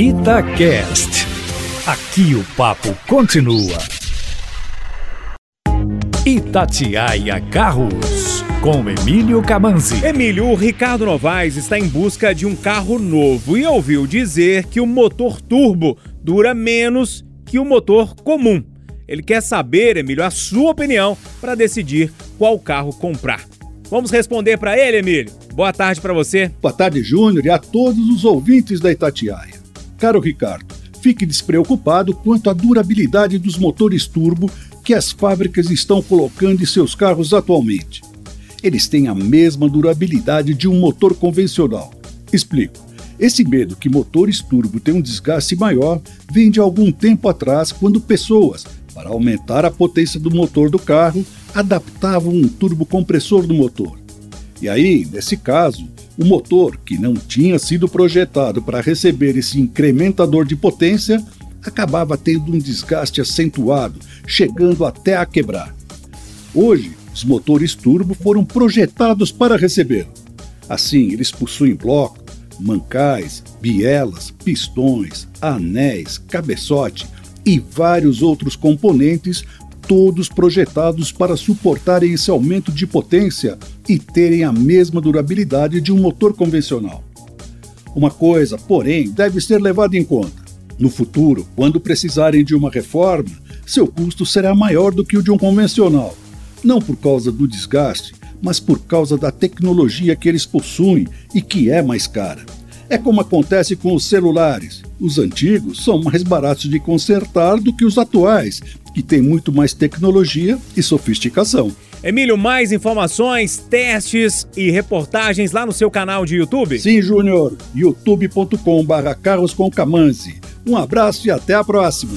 Itacast. Aqui o papo continua. Itatiaia Carros, com Emílio Camanzi. Emílio, o Ricardo Novaes está em busca de um carro novo e ouviu dizer que o motor turbo dura menos que o motor comum. Ele quer saber, Emílio, a sua opinião para decidir qual carro comprar. Vamos responder para ele, Emílio. Boa tarde para você. Boa tarde, Júnior, e a todos os ouvintes da Itatiaia. Caro Ricardo, fique despreocupado quanto à durabilidade dos motores turbo que as fábricas estão colocando em seus carros atualmente. Eles têm a mesma durabilidade de um motor convencional. Explico. Esse medo que motores turbo têm um desgaste maior vem de algum tempo atrás, quando pessoas, para aumentar a potência do motor do carro, adaptavam um turbocompressor do motor. E aí, nesse caso, o motor, que não tinha sido projetado para receber esse incrementador de potência, acabava tendo um desgaste acentuado, chegando até a quebrar. Hoje, os motores turbo foram projetados para receber. Assim, eles possuem bloco, mancais, bielas, pistões, anéis, cabeçote e vários outros componentes todos projetados para suportarem esse aumento de potência e terem a mesma durabilidade de um motor convencional. Uma coisa, porém, deve ser levada em conta. No futuro, quando precisarem de uma reforma, seu custo será maior do que o de um convencional, não por causa do desgaste, mas por causa da tecnologia que eles possuem e que é mais cara. É como acontece com os celulares. Os antigos são mais baratos de consertar do que os atuais, que têm muito mais tecnologia e sofisticação. Emílio, mais informações, testes e reportagens lá no seu canal de YouTube? Sim, Júnior. youtube.com/carroscomcamanzi. Um abraço e até a próxima.